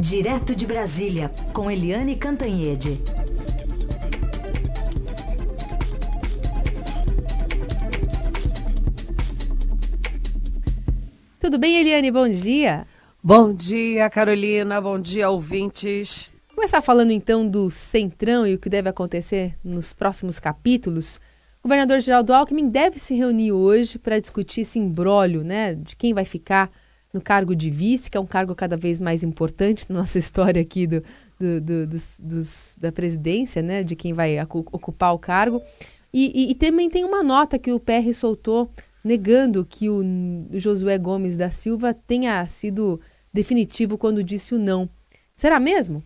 Direto de Brasília, com Eliane Cantanhede. Tudo bem, Eliane? Bom dia. Bom dia, Carolina. Bom dia, ouvintes. Começar falando então do Centrão e o que deve acontecer nos próximos capítulos. O governador Geraldo Alckmin deve se reunir hoje para discutir esse imbróglio, né, de quem vai ficar no cargo de vice, que é um cargo cada vez mais importante na nossa história aqui do, do, do dos, dos, da presidência, né, de quem vai ocupar o cargo. E, e, e, também tem uma nota que o PR soltou negando que o Josué Gomes da Silva tenha sido definitivo quando disse o não. Será mesmo?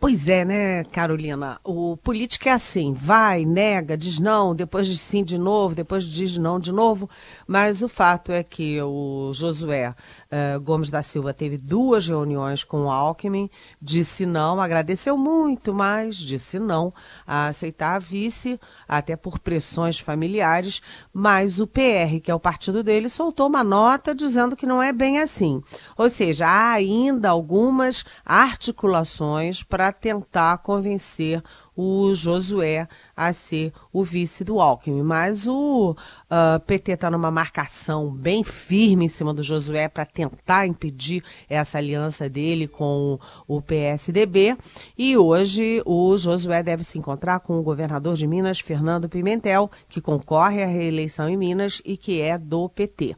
Pois é, né, Carolina? O político é assim, vai, nega, diz não, depois diz sim de novo, depois diz não de novo. Mas o fato é que o Josué uh, Gomes da Silva teve duas reuniões com o Alckmin, disse não, agradeceu muito, mas disse não a aceitar a vice, até por pressões familiares. Mas o PR, que é o partido dele, soltou uma nota dizendo que não é bem assim. Ou seja, há ainda algumas articulações para tentar convencer o Josué a ser o vice do Alckmin. Mas o uh, ah, PT está numa marcação bem firme em cima do Josué para tentar impedir essa aliança dele com o PSDB. E hoje o Josué deve se encontrar com o governador de Minas, Fernando Pimentel, que concorre à reeleição em Minas e que é do PT.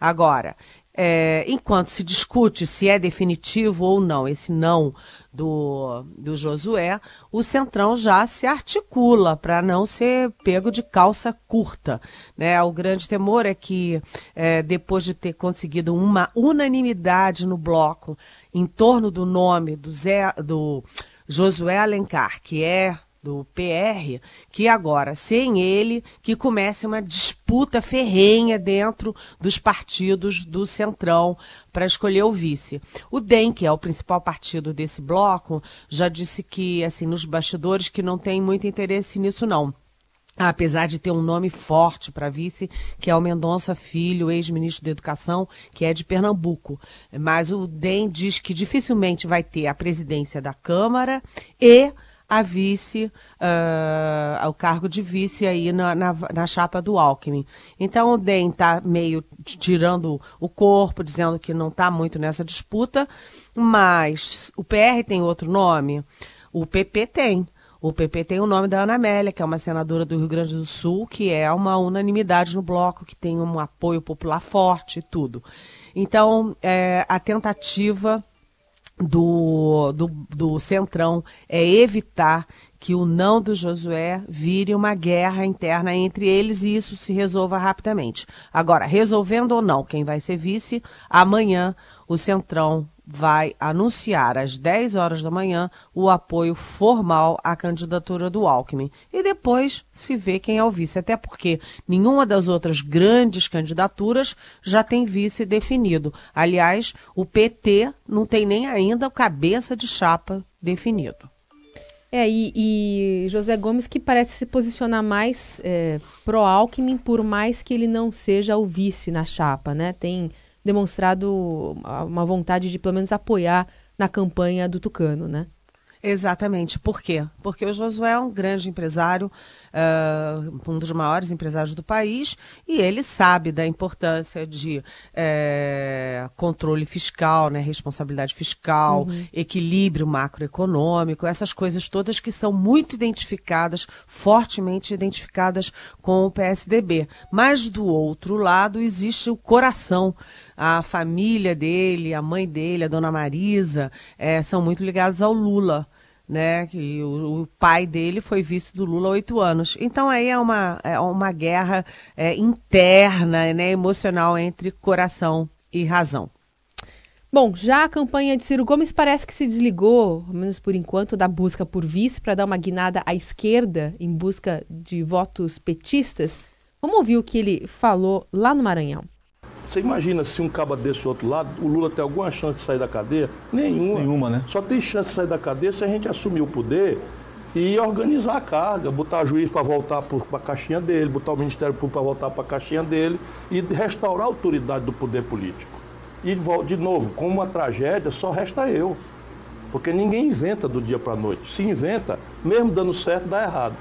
Agora, é, enquanto se discute se é definitivo ou não esse não do, do Josué, o Centrão já se articula para não ser pego de calça curta. Né? O grande temor é que, é, depois de ter conseguido uma unanimidade no bloco em torno do nome do, Zé, do Josué Alencar, que é do PR, que agora, sem ele, que comece uma disputa ferrenha dentro dos partidos do Centrão para escolher o vice. O DEM, que é o principal partido desse bloco, já disse que, assim, nos bastidores, que não tem muito interesse nisso, não. Apesar de ter um nome forte para vice, que é o Mendonça Filho, ex-ministro da Educação, que é de Pernambuco. Mas o DEM diz que dificilmente vai ter a presidência da Câmara e a vice, uh, cargo de vice aí na, na, na, chapa do Alckmin. Então o DEM está meio tirando o corpo, dizendo que não está muito nessa disputa, mas o PR tem outro nome, o PP tem. O PP tem o nome da Ana Amélia, que é uma senadora do Rio Grande do Sul, que é uma unanimidade no bloco, que tem um apoio popular forte e tudo. Então, é, a tentativa do, do, do Centrão é evitar que o não do Josué vire uma guerra interna entre eles e isso se resolva rapidamente. Agora, resolvendo ou não quem vai ser vice, amanhã o Centrão vai anunciar às 10 horas da manhã o apoio formal à candidatura do Alckmin. E depois se vê quem é o vice, até porque nenhuma das outras grandes candidaturas já tem vice definido. Aliás, o PT não tem nem ainda o cabeça de chapa definido. É, e, e José Gomes que parece se posicionar mais é, pró-Alckmin, por mais que ele não seja o vice na chapa, né? Tem demonstrado uma vontade de pelo menos apoiar na campanha do Tucano, né? Exatamente. Por quê? Porque o Josué é um grande empresário, uh, um dos maiores empresários do país, e ele sabe da importância de uh, controle fiscal, né, responsabilidade fiscal, uhum. equilíbrio macroeconômico, essas coisas todas que são muito identificadas, fortemente identificadas com o PSDB. Mas do outro lado existe o coração a família dele, a mãe dele, a dona Marisa, é, são muito ligados ao Lula. Né, que o, o, pai dele foi vice do Lula há oito anos. Então aí é uma, é uma guerra é, interna, né, emocional entre coração e razão. Bom, já a campanha de Ciro Gomes parece que se desligou, ao menos por enquanto, da busca por vice para dar uma guinada à esquerda em busca de votos petistas. Vamos ouvir o que ele falou lá no Maranhão. Você imagina se um caba desse outro lado, o Lula tem alguma chance de sair da cadeia? Nenhuma. Nenhuma, né? Só tem chance de sair da cadeia se a gente assumir o poder e organizar a carga, botar juiz para voltar para a caixinha dele, botar o Ministério Público para voltar para a caixinha dele e restaurar a autoridade do poder político. E, de novo, como uma tragédia, só resta eu. Porque ninguém inventa do dia para a noite. Se inventa, mesmo dando certo, dá errado.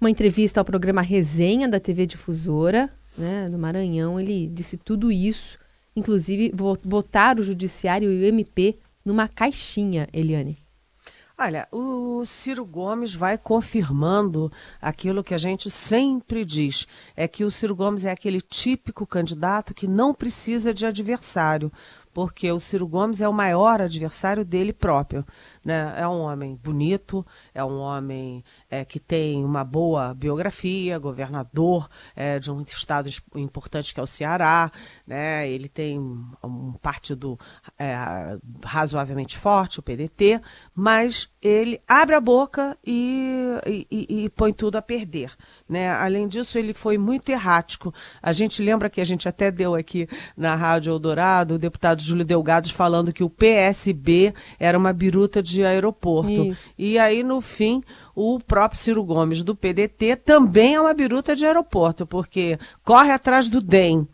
Uma entrevista ao programa Resenha da TV Difusora, né, no Maranhão, ele disse tudo isso, inclusive botar o judiciário e o MP numa caixinha, Eliane. Olha, o Ciro Gomes vai confirmando aquilo que a gente sempre diz: é que o Ciro Gomes é aquele típico candidato que não precisa de adversário, porque o Ciro Gomes é o maior adversário dele próprio. Né? É um homem bonito, é um homem é, que tem uma boa biografia, governador é, de um estado importante que é o Ceará, né? ele tem um partido é, razoavelmente forte, o PDT, mas ele abre a boca e, e, e, põe tudo a perder. Né? Além disso, ele foi muito errático. A gente lembra que a gente até deu aqui na Rádio Eldorado o deputado Júlio Delgado falando que o PSB era uma biruta de aeroporto. Isso. E aí, no fim, o próprio Ciro Gomes do PDT também é uma biruta de aeroporto, porque corre atrás do DEM.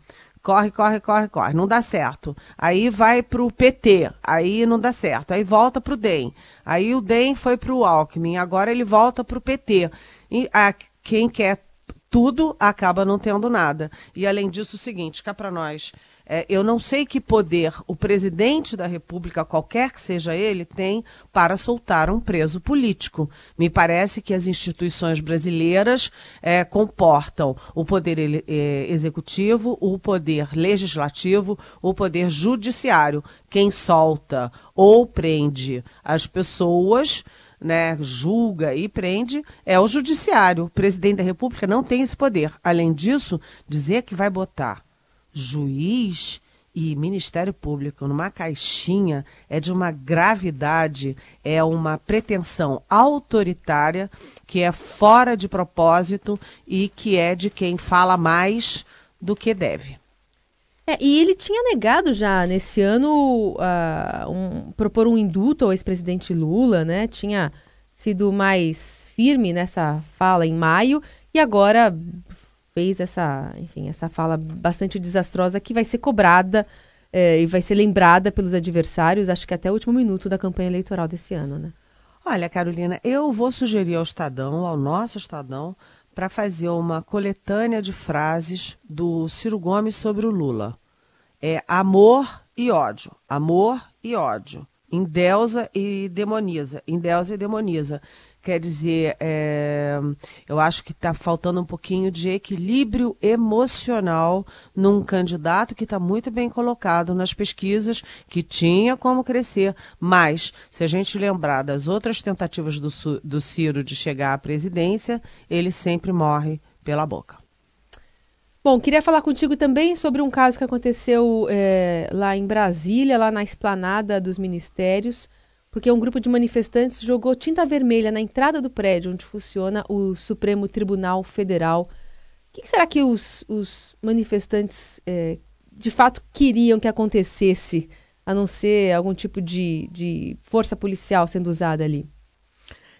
Corre, corre, corre, corre, não dá certo. Aí vai para o PT, aí não dá certo. Aí volta para o DEM. Aí o DEM foi para o Alckmin, agora ele volta para o PT. E a, quem quer tudo acaba não tendo nada. E além disso, o seguinte, cá para nós, é, eu não sei que poder o presidente da República, qualquer que seja ele, tem para soltar um preso político. Me parece que as instituições brasileiras é, comportam o poder é, executivo, o poder legislativo, o poder judiciário. Quem solta ou prende as pessoas. Né, julga e prende é o judiciário. O presidente da República não tem esse poder. Além disso, dizer que vai botar juiz e Ministério Público numa caixinha é de uma gravidade, é uma pretensão autoritária que é fora de propósito e que é de quem fala mais do que deve. É, e ele tinha negado já nesse ano uh, um, propor um indulto ao ex-presidente Lula, né? Tinha sido mais firme nessa fala em maio e agora fez essa, enfim, essa fala bastante desastrosa que vai ser cobrada é, e vai ser lembrada pelos adversários, acho que até o último minuto da campanha eleitoral desse ano, né? Olha, Carolina, eu vou sugerir ao Estadão, ao nosso Estadão, para fazer uma coletânea de frases do Ciro Gomes sobre o Lula. É amor e ódio, amor e ódio, endeusa e demoniza, endeusa e demoniza. Quer dizer, é, eu acho que está faltando um pouquinho de equilíbrio emocional num candidato que está muito bem colocado nas pesquisas, que tinha como crescer. Mas, se a gente lembrar das outras tentativas do, do Ciro de chegar à presidência, ele sempre morre pela boca. Bom, queria falar contigo também sobre um caso que aconteceu é, lá em Brasília, lá na esplanada dos ministérios porque um grupo de manifestantes jogou tinta vermelha na entrada do prédio onde funciona o Supremo Tribunal Federal. O que será que os, os manifestantes é, de fato queriam que acontecesse, a não ser algum tipo de, de força policial sendo usada ali?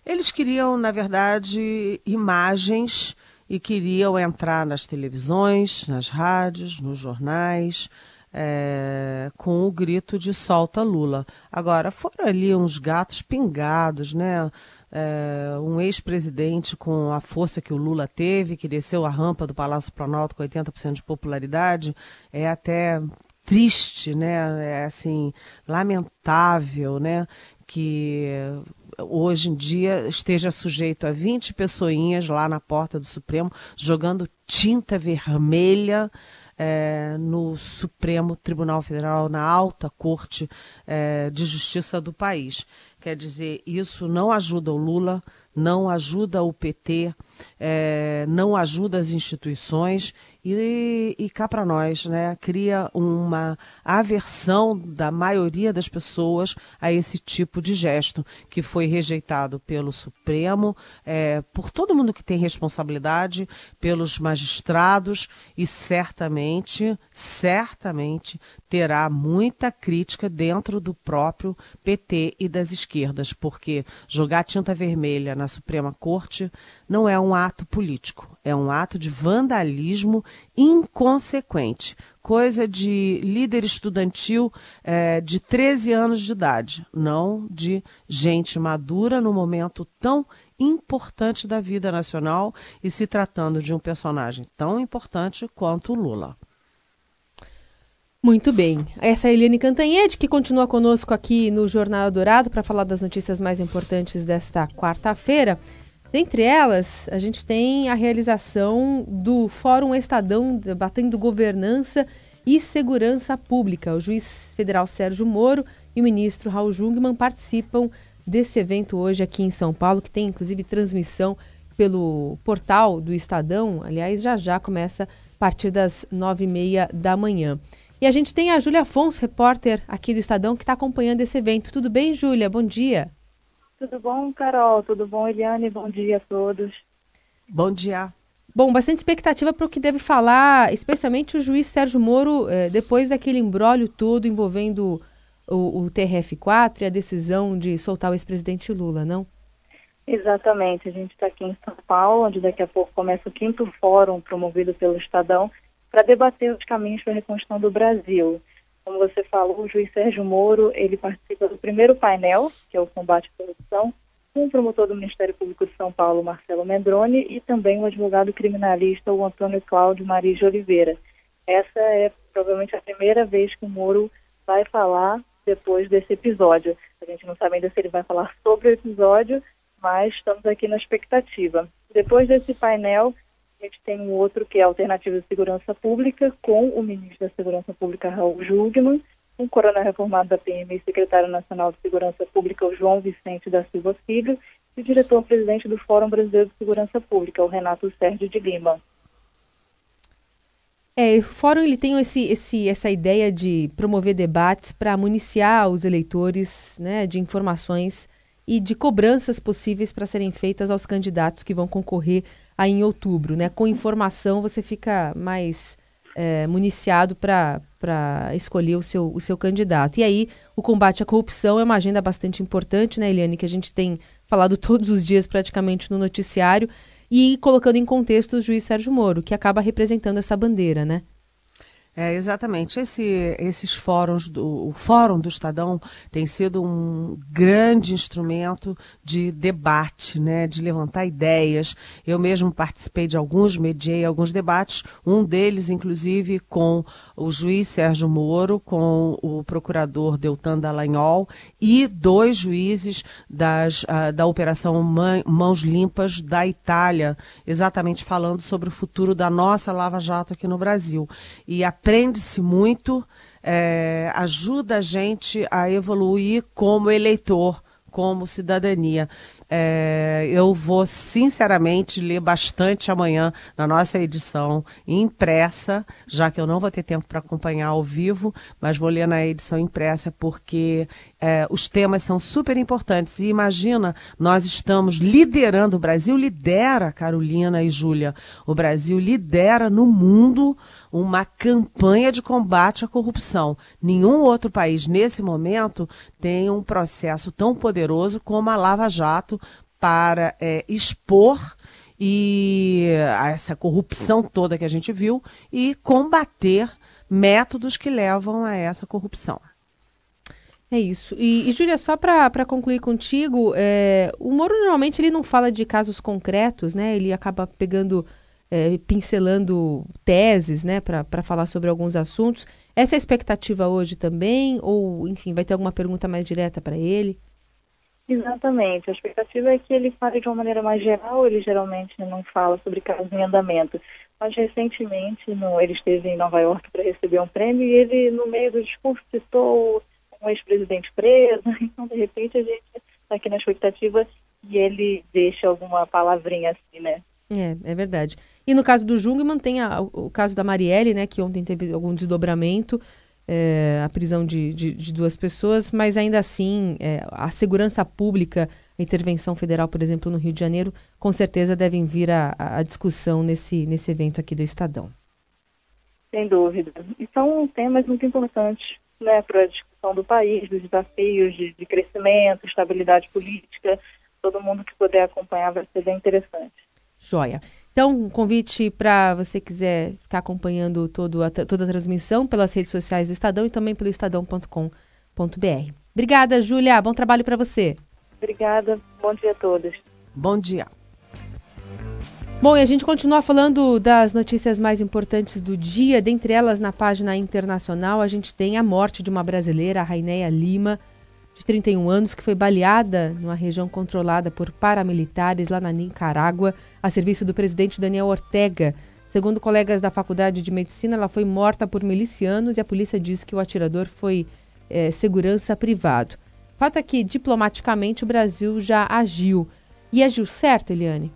Eles queriam, na verdade, imagens e queriam entrar nas televisões, nas rádios, nos jornais, é, com o grito de solta Lula. Agora, foram ali uns gatos pingados, né? É, um ex-presidente com a força que o Lula teve, que desceu a rampa do Palácio Planalto com 80% de popularidade, é até triste, né? É assim, lamentável, né? Que hoje em dia esteja sujeito a 20 pessoinhas lá na porta do Supremo jogando tinta vermelha é, no Supremo Tribunal Federal, na alta corte é, de justiça do país. Quer dizer, isso não ajuda o Lula, não ajuda o PT, é, não ajuda as instituições e, e cá para nós, né, cria uma aversão da maioria das pessoas a esse tipo de gesto, que foi rejeitado pelo Supremo, é, por todo mundo que tem responsabilidade, pelos magistrados e certamente, certamente terá muita crítica dentro do próprio PT e das esquerdas porque jogar tinta vermelha na Suprema Corte não é um ato político, é um ato de vandalismo inconsequente, coisa de líder estudantil é, de 13 anos de idade, não de gente madura no momento tão importante da vida nacional e se tratando de um personagem tão importante quanto Lula. Muito bem. Essa é a Eliane Cantanhede, que continua conosco aqui no Jornal Dourado para falar das notícias mais importantes desta quarta-feira. Dentre elas, a gente tem a realização do Fórum Estadão debatendo governança e segurança pública. O juiz federal Sérgio Moro e o ministro Raul Jungmann participam desse evento hoje aqui em São Paulo, que tem inclusive transmissão pelo portal do Estadão. Aliás, já já começa a partir das nove e meia da manhã. E a gente tem a Júlia Afonso, repórter aqui do Estadão, que está acompanhando esse evento. Tudo bem, Júlia? Bom dia. Tudo bom, Carol? Tudo bom, Eliane? Bom dia a todos. Bom dia. Bom, bastante expectativa para o que deve falar, especialmente o juiz Sérgio Moro, eh, depois daquele embrólio todo envolvendo o, o TRF4 e a decisão de soltar o ex-presidente Lula, não? Exatamente. A gente está aqui em São Paulo, onde daqui a pouco começa o quinto fórum promovido pelo Estadão para debater os caminhos para a reconstrução do Brasil. Como você falou, o juiz Sérgio Moro, ele participa do primeiro painel, que é o combate à corrupção, com o promotor do Ministério Público de São Paulo, Marcelo Mendrone, e também o advogado criminalista, o Antônio Cláudio Maria de Oliveira. Essa é provavelmente a primeira vez que o Moro vai falar depois desse episódio. A gente não sabe ainda se ele vai falar sobre o episódio, mas estamos aqui na expectativa. Depois desse painel, gente tem um outro que é Alternativa de Segurança Pública, com o ministro da Segurança Pública, Raul Jugman, um coronel reformado da PM e secretário nacional de Segurança Pública, o João Vicente da Silva Filho, e o diretor-presidente do Fórum Brasileiro de Segurança Pública, o Renato Sérgio de Lima. É, o fórum ele tem esse, esse, essa ideia de promover debates para municiar os eleitores né, de informações e de cobranças possíveis para serem feitas aos candidatos que vão concorrer aí em outubro, né? Com informação você fica mais é, municiado para escolher o seu, o seu candidato. E aí, o combate à corrupção é uma agenda bastante importante, né, Eliane, que a gente tem falado todos os dias praticamente no noticiário, e colocando em contexto o juiz Sérgio Moro, que acaba representando essa bandeira, né? É, exatamente. Esse, esses fóruns, do, o Fórum do Estadão tem sido um grande instrumento de debate, né, de levantar ideias. Eu mesmo participei de alguns, mediei alguns debates, um deles, inclusive, com o juiz Sérgio Moro, com o procurador Deltan Dallagnol e dois juízes das, uh, da Operação Mãos Limpas da Itália, exatamente falando sobre o futuro da nossa Lava Jato aqui no Brasil. E a aprende-se muito, é, ajuda a gente a evoluir como eleitor, como cidadania. É, eu vou, sinceramente, ler bastante amanhã na nossa edição impressa, já que eu não vou ter tempo para acompanhar ao vivo, mas vou ler na edição impressa porque é, os temas são super importantes. E imagina, nós estamos liderando, o Brasil lidera, Carolina e Júlia, o Brasil lidera no mundo uma campanha de combate à corrupção. Nenhum outro país, nesse momento, tem um processo tão poderoso como a Lava Jato para é, expor e essa corrupção toda que a gente viu e combater métodos que levam a essa corrupção. É isso. E, e Júlia, só para concluir contigo, é, o Moro normalmente ele não fala de casos concretos, né? Ele acaba pegando, é, pincelando teses, né, para falar sobre alguns assuntos. Essa é a expectativa hoje também? Ou, enfim, vai ter alguma pergunta mais direta para ele? Exatamente. A expectativa é que ele fale de uma maneira mais geral. Ele geralmente não fala sobre casos em andamento. Mas recentemente no, ele esteve em Nova York para receber um prêmio e ele, no meio do discurso, citou um ex-presidente preso, então de repente a gente está aqui na expectativa e ele deixa alguma palavrinha assim, né? É, é verdade. E no caso do Jungmann tem a, o caso da Marielle, né, que ontem teve algum desdobramento, é, a prisão de, de, de, duas pessoas, mas ainda assim é, a segurança pública, a intervenção federal, por exemplo, no Rio de Janeiro, com certeza devem vir a, a, discussão nesse, nesse evento aqui do Estadão. Sem dúvida. E são temas muito importantes né, para a discussão do país, dos desafios de, de crescimento, estabilidade política. Todo mundo que puder acompanhar vai ser bem interessante. Joia. Então, um convite para você quiser ficar acompanhando todo a, toda a transmissão pelas redes sociais do Estadão e também pelo estadão.com.br. Obrigada, Júlia. Bom trabalho para você. Obrigada. Bom dia a todos. Bom dia. Bom, e a gente continua falando das notícias mais importantes do dia. Dentre elas, na página internacional, a gente tem a morte de uma brasileira, a Raineia Lima, de 31 anos, que foi baleada numa região controlada por paramilitares lá na Nicarágua, a serviço do presidente Daniel Ortega. Segundo colegas da Faculdade de Medicina, ela foi morta por milicianos e a polícia diz que o atirador foi é, segurança privado. Fato é que, diplomaticamente, o Brasil já agiu. E agiu certo, Eliane?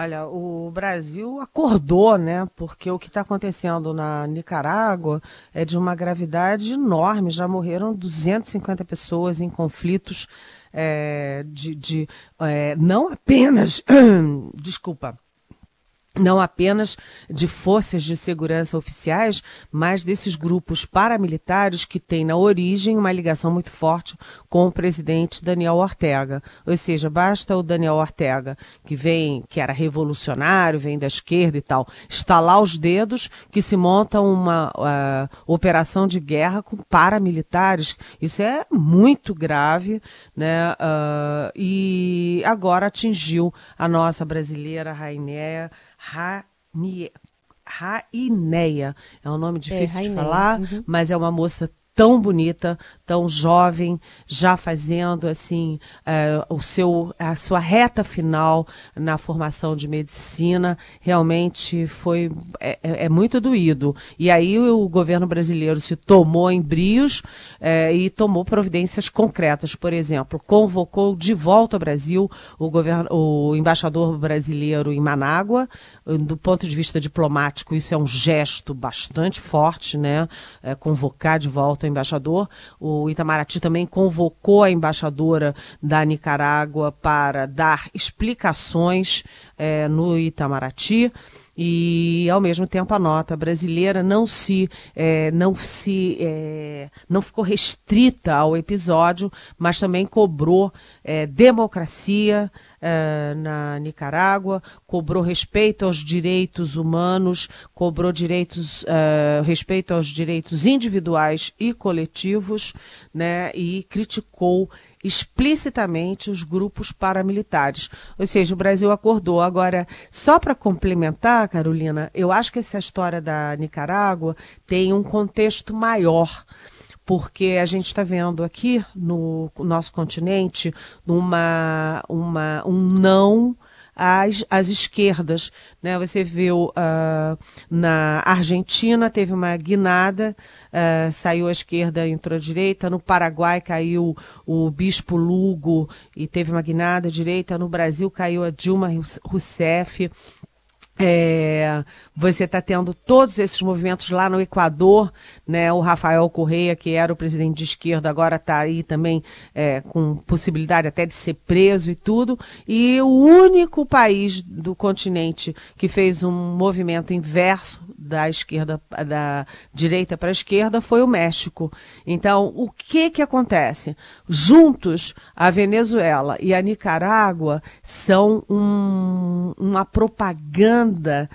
Olha, o Brasil acordou, né? Porque o que está acontecendo na Nicarágua é de uma gravidade enorme. Já morreram 250 pessoas em conflitos é, de, de é, não apenas, desculpa, não apenas de forças de segurança oficiais, mas desses grupos paramilitares que têm na origem uma ligação muito forte com o presidente Daniel Ortega. Ou seja, basta o Daniel Ortega, que vem, que era revolucionário, vem da esquerda e tal, estalar os dedos que se monta uma uh, operação de guerra com paramilitares. Isso é muito grave, né? Uh, e agora atingiu a nossa brasileira Rainéia Raineia. É um nome difícil é, de falar, uhum. mas é uma moça tão bonita, tão jovem, já fazendo assim uh, o seu a sua reta final na formação de medicina, realmente foi é, é, é muito doído. E aí o governo brasileiro se tomou em brios uh, e tomou providências concretas, por exemplo, convocou de volta ao Brasil o governo, o embaixador brasileiro em Manágua, do ponto de vista diplomático isso é um gesto bastante forte, né? É, convocar de volta embaixador. O Itamaraty também convocou a embaixadora da Nicarágua para dar explicações é, no Itamaraty e ao mesmo tempo a nota brasileira não se é, não se é, não ficou restrita ao episódio, mas também cobrou é, democracia é, na Nicarágua, cobrou respeito aos direitos humanos, cobrou direitos é, respeito aos direitos individuais e coletivos, né, e criticou explicitamente os grupos paramilitares. Ou seja, o Brasil acordou. Agora, só para complementar, Carolina, eu acho que essa história da Nicarágua tem um contexto maior porque a gente está vendo aqui no nosso continente uma, uma, um não às, às esquerdas. Né? Você viu uh, na Argentina teve uma guinada, uh, saiu à esquerda, entrou à direita. No Paraguai caiu o Bispo Lugo e teve uma guinada à direita. No Brasil caiu a Dilma Rousseff. É, você está tendo todos esses movimentos lá no Equador, né? O Rafael Correia, que era o presidente de esquerda, agora está aí também é, com possibilidade até de ser preso e tudo. E o único país do continente que fez um movimento inverso da esquerda, da direita para a esquerda foi o México. Então, o que que acontece? Juntos, a Venezuela e a Nicarágua são um, uma propaganda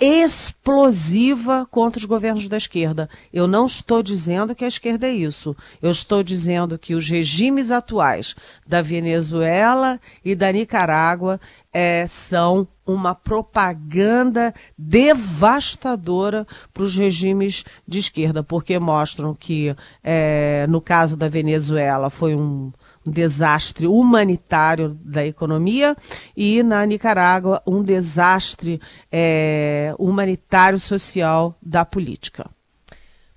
explosiva contra os governos da esquerda. Eu não estou dizendo que a esquerda é isso. Eu estou dizendo que os regimes atuais da Venezuela e da Nicarágua é, são uma propaganda devastadora para os regimes de esquerda, porque mostram que, é, no caso da Venezuela, foi um um desastre humanitário da economia e na Nicarágua um desastre é, humanitário social da política.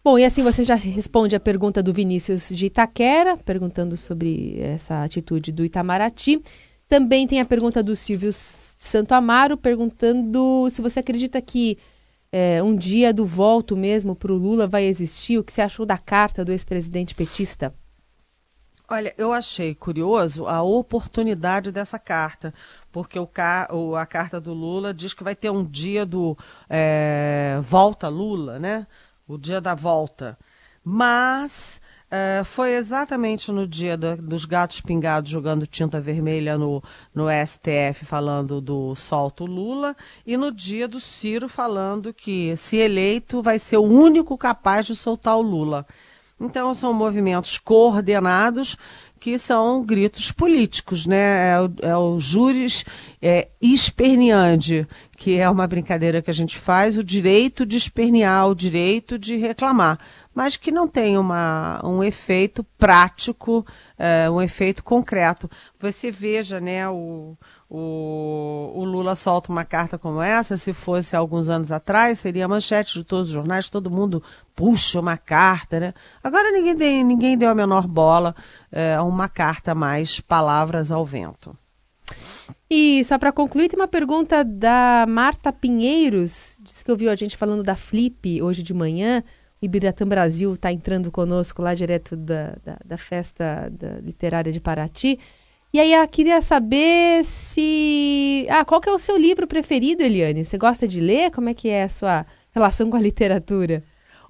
Bom, e assim você já responde a pergunta do Vinícius de Itaquera, perguntando sobre essa atitude do Itamaraty. Também tem a pergunta do Silvio Santo Amaro, perguntando se você acredita que é, um dia do volto mesmo para o Lula vai existir. O que você achou da carta do ex-presidente petista? Olha, eu achei curioso a oportunidade dessa carta, porque o, a carta do Lula diz que vai ter um dia do é, volta Lula, né? O dia da volta. Mas uh, foi exatamente no dia do, dos gatos pingados jogando tinta vermelha no, no STF falando do solto Lula e no dia do Ciro falando que, se eleito, vai ser o único capaz de soltar o Lula. Então, são movimentos coordenados que são gritos políticos, né? É o, é o júris é, que é uma brincadeira que a gente faz, o direito de espernear, o direito de reclamar, mas que não tem uma, um efeito prático, é, um efeito concreto. Você veja, né, o, o, o, Lula solta uma carta como essa, se fosse alguns anos atrás, seria manchete de todos os jornais, todo mundo puxa uma carta, né? Agora ninguém, ninguém deu a menor bola é, a uma carta mais palavras ao vento. E só para concluir, tem uma pergunta da Marta Pinheiros, disse que ouviu a gente falando da Flip hoje de manhã, o Ibiratã Brasil está entrando conosco lá direto da, da, da festa da literária de Paraty, e aí ela queria saber se. Ah, qual que é o seu livro preferido, Eliane? Você gosta de ler? Como é que é a sua relação com a literatura?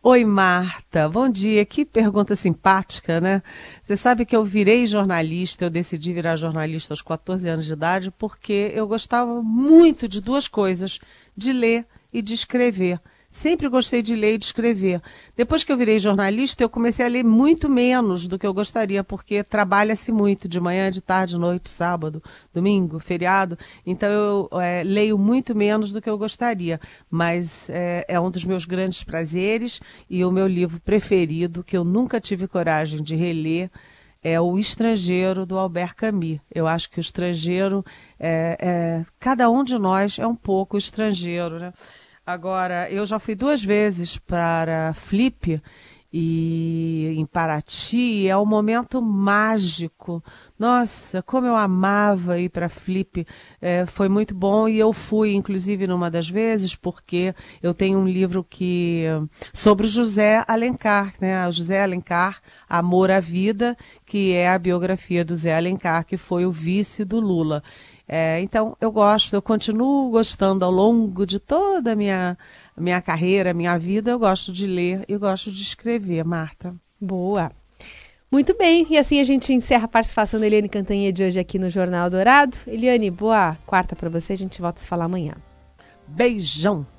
Oi, Marta. Bom dia. Que pergunta simpática, né? Você sabe que eu virei jornalista, eu decidi virar jornalista aos 14 anos de idade porque eu gostava muito de duas coisas: de ler e de escrever. Sempre gostei de ler e de escrever. Depois que eu virei jornalista, eu comecei a ler muito menos do que eu gostaria, porque trabalha-se muito de manhã, de tarde, noite, sábado, domingo, feriado. Então eu é, leio muito menos do que eu gostaria. Mas é, é um dos meus grandes prazeres e o meu livro preferido, que eu nunca tive coragem de reler, é O Estrangeiro, do Albert Camus. Eu acho que o estrangeiro, é, é, cada um de nós é um pouco estrangeiro, né? Agora, eu já fui duas vezes para Flip e em Paraty, é um momento mágico. Nossa, como eu amava ir para Flip, é, foi muito bom e eu fui, inclusive, numa das vezes, porque eu tenho um livro que sobre José Alencar, né? José Alencar, Amor à Vida, que é a biografia do Zé Alencar, que foi o vice do Lula. É, então, eu gosto, eu continuo gostando ao longo de toda a minha, minha carreira, minha vida, eu gosto de ler e gosto de escrever, Marta. Boa. Muito bem, e assim a gente encerra a participação da Eliane Cantanhede de hoje aqui no Jornal Dourado. Eliane, boa quarta para você, a gente volta a se falar amanhã. Beijão!